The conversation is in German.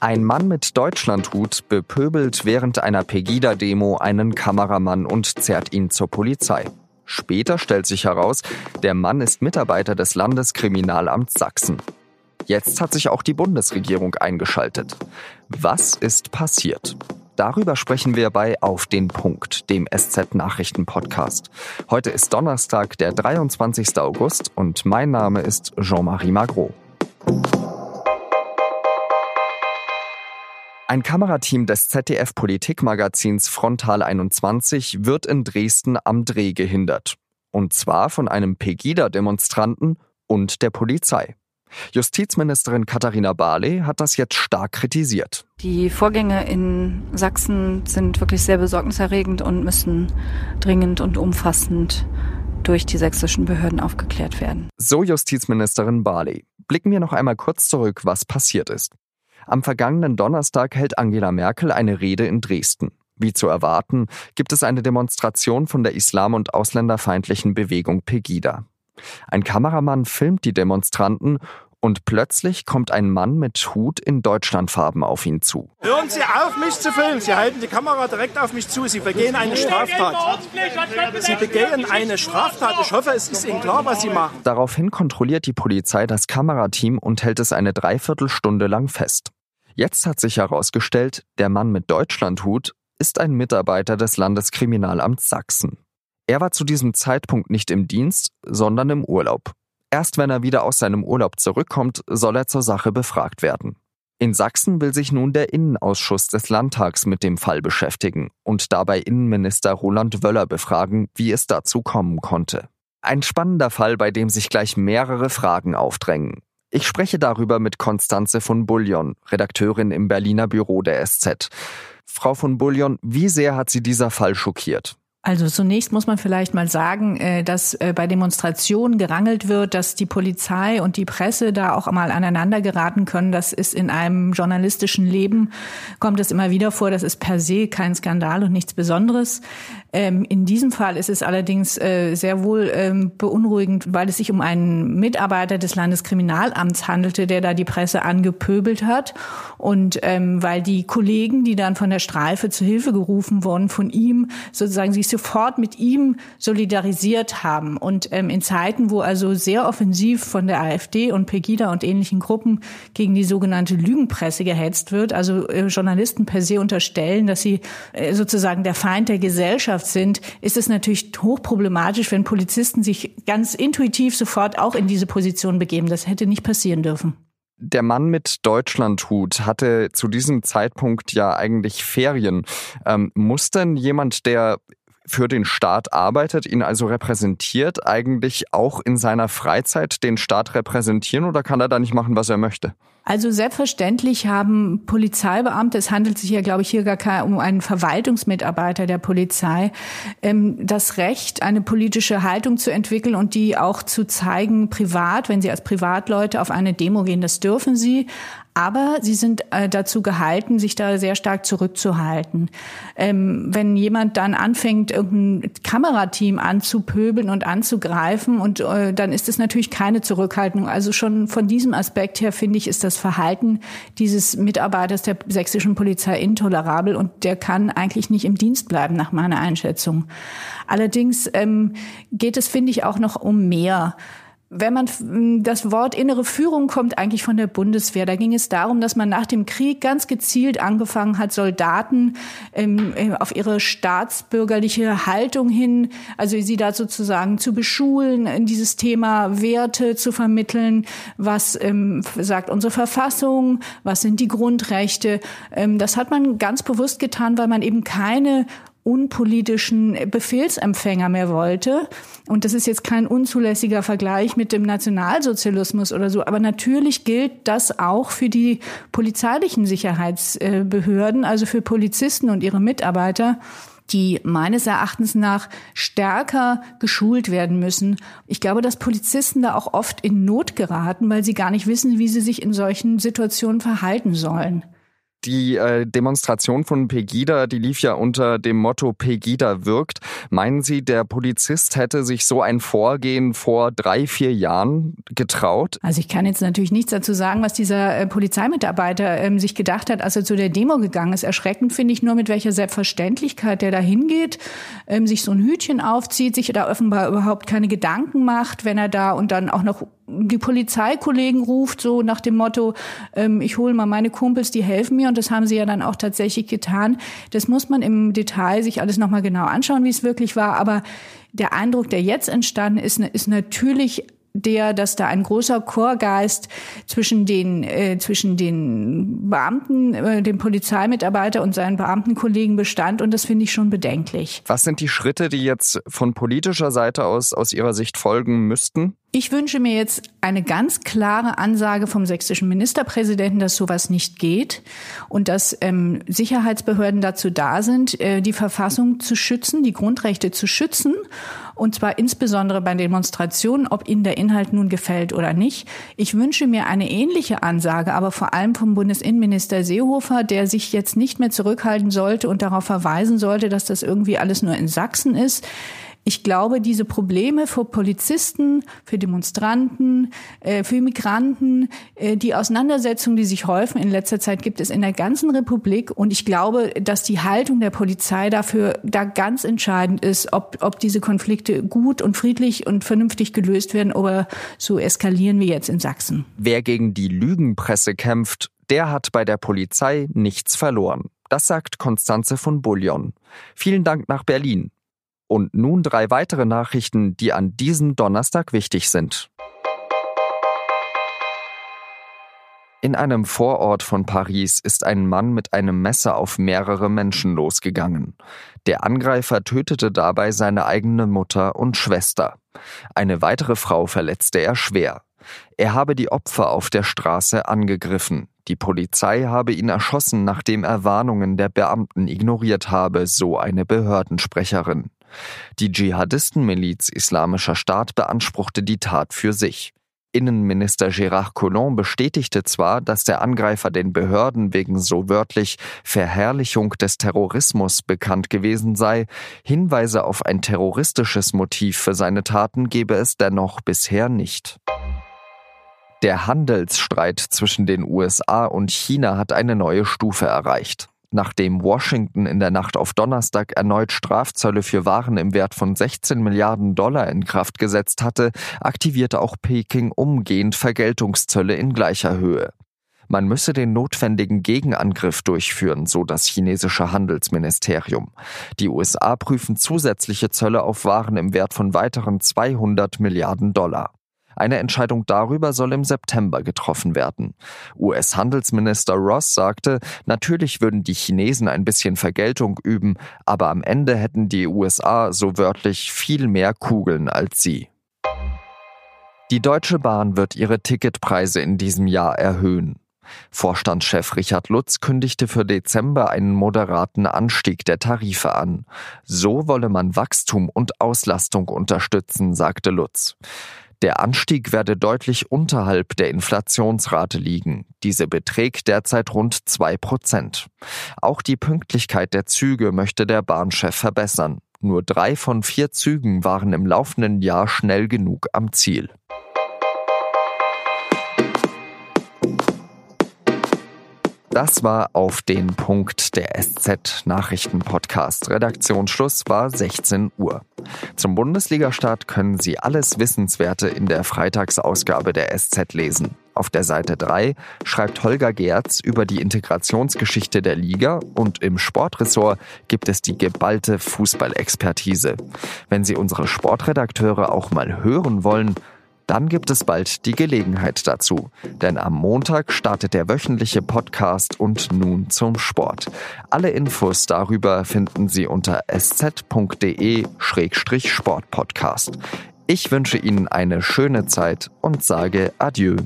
Ein Mann mit Deutschlandhut bepöbelt während einer Pegida-Demo einen Kameramann und zerrt ihn zur Polizei. Später stellt sich heraus, der Mann ist Mitarbeiter des Landeskriminalamts Sachsen. Jetzt hat sich auch die Bundesregierung eingeschaltet. Was ist passiert? Darüber sprechen wir bei Auf den Punkt, dem SZ-Nachrichten-Podcast. Heute ist Donnerstag, der 23. August und mein Name ist Jean-Marie Magro. Ein Kamerateam des ZDF Politikmagazins Frontal 21 wird in Dresden am Dreh gehindert. Und zwar von einem Pegida-Demonstranten und der Polizei. Justizministerin Katharina Barley hat das jetzt stark kritisiert. Die Vorgänge in Sachsen sind wirklich sehr besorgniserregend und müssen dringend und umfassend durch die sächsischen Behörden aufgeklärt werden. So Justizministerin Barley. Blicken wir noch einmal kurz zurück, was passiert ist. Am vergangenen Donnerstag hält Angela Merkel eine Rede in Dresden. Wie zu erwarten, gibt es eine Demonstration von der islam- und ausländerfeindlichen Bewegung Pegida. Ein Kameramann filmt die Demonstranten und plötzlich kommt ein Mann mit Hut in Deutschlandfarben auf ihn zu. Hören Sie auf, mich zu filmen. Sie halten die Kamera direkt auf mich zu. Sie begehen eine Straftat. Sie begehen eine Straftat. Ich hoffe, es ist Ihnen klar, was Sie machen. Daraufhin kontrolliert die Polizei das Kamerateam und hält es eine Dreiviertelstunde lang fest. Jetzt hat sich herausgestellt, der Mann mit Deutschlandhut ist ein Mitarbeiter des Landeskriminalamts Sachsen. Er war zu diesem Zeitpunkt nicht im Dienst, sondern im Urlaub. Erst wenn er wieder aus seinem Urlaub zurückkommt, soll er zur Sache befragt werden. In Sachsen will sich nun der Innenausschuss des Landtags mit dem Fall beschäftigen und dabei Innenminister Roland Wöller befragen, wie es dazu kommen konnte. Ein spannender Fall, bei dem sich gleich mehrere Fragen aufdrängen. Ich spreche darüber mit Konstanze von Bullion, Redakteurin im Berliner Büro der SZ. Frau von Bullion, wie sehr hat Sie dieser Fall schockiert? Also zunächst muss man vielleicht mal sagen, äh, dass äh, bei Demonstrationen gerangelt wird, dass die Polizei und die Presse da auch mal aneinander geraten können. Das ist in einem journalistischen Leben, kommt es immer wieder vor. Das ist per se kein Skandal und nichts Besonderes. Ähm, in diesem Fall ist es allerdings äh, sehr wohl ähm, beunruhigend, weil es sich um einen Mitarbeiter des Landeskriminalamts handelte, der da die Presse angepöbelt hat. Und ähm, weil die Kollegen, die dann von der Streife zu Hilfe gerufen wurden, von ihm sozusagen sich sofort mit ihm solidarisiert haben. Und ähm, in Zeiten, wo also sehr offensiv von der AfD und Pegida und ähnlichen Gruppen gegen die sogenannte Lügenpresse gehetzt wird, also äh, Journalisten per se unterstellen, dass sie äh, sozusagen der Feind der Gesellschaft sind, ist es natürlich hochproblematisch, wenn Polizisten sich ganz intuitiv sofort auch in diese Position begeben. Das hätte nicht passieren dürfen. Der Mann mit Deutschlandhut hatte zu diesem Zeitpunkt ja eigentlich Ferien. Ähm, muss denn jemand, der für den Staat arbeitet, ihn also repräsentiert, eigentlich auch in seiner Freizeit den Staat repräsentieren oder kann er da nicht machen, was er möchte? Also selbstverständlich haben Polizeibeamte, es handelt sich ja, glaube ich, hier gar kein, um einen Verwaltungsmitarbeiter der Polizei, ähm, das Recht, eine politische Haltung zu entwickeln und die auch zu zeigen, privat, wenn sie als Privatleute auf eine Demo gehen, das dürfen sie. Aber sie sind äh, dazu gehalten, sich da sehr stark zurückzuhalten. Ähm, wenn jemand dann anfängt, irgendein Kamerateam anzupöbeln und anzugreifen, und äh, dann ist es natürlich keine Zurückhaltung. Also schon von diesem Aspekt her finde ich, ist das Verhalten dieses Mitarbeiters der sächsischen Polizei intolerabel und der kann eigentlich nicht im Dienst bleiben, nach meiner Einschätzung. Allerdings ähm, geht es, finde ich, auch noch um mehr. Wenn man das Wort innere Führung kommt eigentlich von der Bundeswehr. Da ging es darum, dass man nach dem Krieg ganz gezielt angefangen hat, Soldaten ähm, äh, auf ihre staatsbürgerliche Haltung hin, also sie da sozusagen zu beschulen, in dieses Thema Werte zu vermitteln. Was ähm, sagt unsere Verfassung? Was sind die Grundrechte? Ähm, das hat man ganz bewusst getan, weil man eben keine unpolitischen Befehlsempfänger mehr wollte. Und das ist jetzt kein unzulässiger Vergleich mit dem Nationalsozialismus oder so. Aber natürlich gilt das auch für die polizeilichen Sicherheitsbehörden, also für Polizisten und ihre Mitarbeiter die meines Erachtens nach stärker geschult werden müssen. Ich glaube, dass Polizisten da auch oft in Not geraten, weil sie gar nicht wissen, wie sie sich in solchen Situationen verhalten sollen. Die äh, Demonstration von Pegida, die lief ja unter dem Motto Pegida wirkt. Meinen Sie, der Polizist hätte sich so ein Vorgehen vor drei, vier Jahren getraut? Also ich kann jetzt natürlich nichts dazu sagen, was dieser äh, Polizeimitarbeiter ähm, sich gedacht hat, als er zu der Demo gegangen ist. Erschreckend finde ich nur, mit welcher Selbstverständlichkeit der da hingeht, ähm, sich so ein Hütchen aufzieht, sich da offenbar überhaupt keine Gedanken macht, wenn er da und dann auch noch die Polizeikollegen ruft, so nach dem Motto, ähm, ich hole mal meine Kumpels, die helfen mir. Und das haben sie ja dann auch tatsächlich getan. Das muss man im Detail sich alles nochmal genau anschauen, wie es wirklich war. Aber der Eindruck, der jetzt entstanden ist, ist natürlich der, dass da ein großer Chorgeist zwischen den äh, zwischen den Beamten, äh, dem Polizeimitarbeiter und seinen Beamtenkollegen bestand und das finde ich schon bedenklich. Was sind die Schritte, die jetzt von politischer Seite aus aus Ihrer Sicht folgen müssten? Ich wünsche mir jetzt eine ganz klare Ansage vom sächsischen Ministerpräsidenten, dass sowas nicht geht und dass ähm, Sicherheitsbehörden dazu da sind, äh, die Verfassung zu schützen, die Grundrechte zu schützen und zwar insbesondere bei Demonstrationen, ob ihnen der Inhalt nun gefällt oder nicht. Ich wünsche mir eine ähnliche Ansage, aber vor allem vom Bundesinnenminister Seehofer, der sich jetzt nicht mehr zurückhalten sollte und darauf verweisen sollte, dass das irgendwie alles nur in Sachsen ist. Ich glaube, diese Probleme für Polizisten, für Demonstranten, äh, für Migranten, äh, die Auseinandersetzungen, die sich häufen in letzter Zeit, gibt es in der ganzen Republik. Und ich glaube, dass die Haltung der Polizei dafür da ganz entscheidend ist, ob, ob diese Konflikte gut und friedlich und vernünftig gelöst werden oder so eskalieren wie jetzt in Sachsen. Wer gegen die Lügenpresse kämpft, der hat bei der Polizei nichts verloren. Das sagt Konstanze von Bullion. Vielen Dank nach Berlin. Und nun drei weitere Nachrichten, die an diesem Donnerstag wichtig sind. In einem Vorort von Paris ist ein Mann mit einem Messer auf mehrere Menschen losgegangen. Der Angreifer tötete dabei seine eigene Mutter und Schwester. Eine weitere Frau verletzte er schwer. Er habe die Opfer auf der Straße angegriffen. Die Polizei habe ihn erschossen, nachdem er Warnungen der Beamten ignoriert habe, so eine Behördensprecherin. Die Dschihadistenmiliz Islamischer Staat beanspruchte die Tat für sich. Innenminister Gérard Collomb bestätigte zwar, dass der Angreifer den Behörden wegen so wörtlich Verherrlichung des Terrorismus bekannt gewesen sei, Hinweise auf ein terroristisches Motiv für seine Taten gebe es dennoch bisher nicht. Der Handelsstreit zwischen den USA und China hat eine neue Stufe erreicht. Nachdem Washington in der Nacht auf Donnerstag erneut Strafzölle für Waren im Wert von 16 Milliarden Dollar in Kraft gesetzt hatte, aktivierte auch Peking umgehend Vergeltungszölle in gleicher Höhe. Man müsse den notwendigen Gegenangriff durchführen, so das chinesische Handelsministerium. Die USA prüfen zusätzliche Zölle auf Waren im Wert von weiteren 200 Milliarden Dollar. Eine Entscheidung darüber soll im September getroffen werden. US-Handelsminister Ross sagte, natürlich würden die Chinesen ein bisschen Vergeltung üben, aber am Ende hätten die USA so wörtlich viel mehr Kugeln als sie. Die Deutsche Bahn wird ihre Ticketpreise in diesem Jahr erhöhen. Vorstandschef Richard Lutz kündigte für Dezember einen moderaten Anstieg der Tarife an. So wolle man Wachstum und Auslastung unterstützen, sagte Lutz. Der Anstieg werde deutlich unterhalb der Inflationsrate liegen. Diese beträgt derzeit rund zwei Prozent. Auch die Pünktlichkeit der Züge möchte der Bahnchef verbessern. Nur drei von vier Zügen waren im laufenden Jahr schnell genug am Ziel. Das war auf den Punkt der SZ Nachrichten Podcast. Redaktionsschluss war 16 Uhr. Zum Bundesligastart können Sie alles Wissenswerte in der Freitagsausgabe der SZ lesen. Auf der Seite 3 schreibt Holger Gerz über die Integrationsgeschichte der Liga und im Sportressort gibt es die geballte Fußballexpertise. Wenn Sie unsere Sportredakteure auch mal hören wollen, dann gibt es bald die Gelegenheit dazu. Denn am Montag startet der wöchentliche Podcast und nun zum Sport. Alle Infos darüber finden Sie unter sz.de-sportpodcast. Ich wünsche Ihnen eine schöne Zeit und sage Adieu.